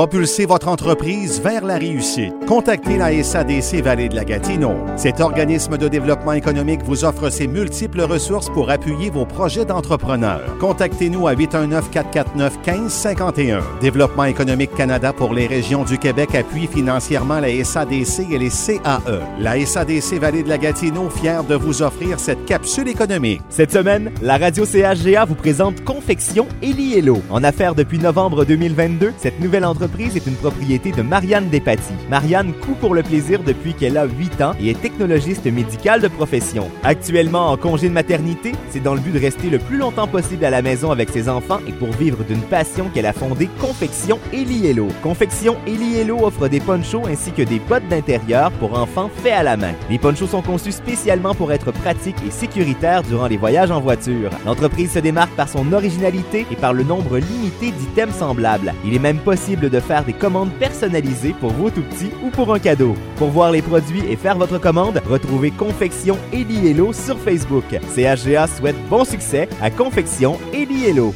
propulser votre entreprise vers la réussite. Contactez la SADC Vallée de la Gatineau. Cet organisme de développement économique vous offre ses multiples ressources pour appuyer vos projets d'entrepreneurs. Contactez-nous à 819-449-1551. Développement économique Canada pour les régions du Québec appuie financièrement la SADC et les CAE. La SADC Vallée de la Gatineau, fière de vous offrir cette capsule économique. Cette semaine, la radio CHGA vous présente Confection Eliello. En affaires depuis novembre 2022, cette nouvelle entreprise est une propriété de Marianne Despatie. Marianne coud pour le plaisir depuis qu'elle a 8 ans et est technologiste médicale de profession. Actuellement en congé de maternité, c'est dans le but de rester le plus longtemps possible à la maison avec ses enfants et pour vivre d'une passion qu'elle a fondée Confection Eliello. Confection Eliello offre des ponchos ainsi que des bottes d'intérieur pour enfants faits à la main. Les ponchos sont conçus spécialement pour être pratiques et sécuritaires durant les voyages en voiture. L'entreprise se démarque par son originalité et par le nombre limité d'items semblables. Il est même possible de faire des commandes personnalisées pour vos tout petits ou pour un cadeau. Pour voir les produits et faire votre commande, retrouvez Confection Eliello sur Facebook. CHGA souhaite bon succès à Confection Eliello.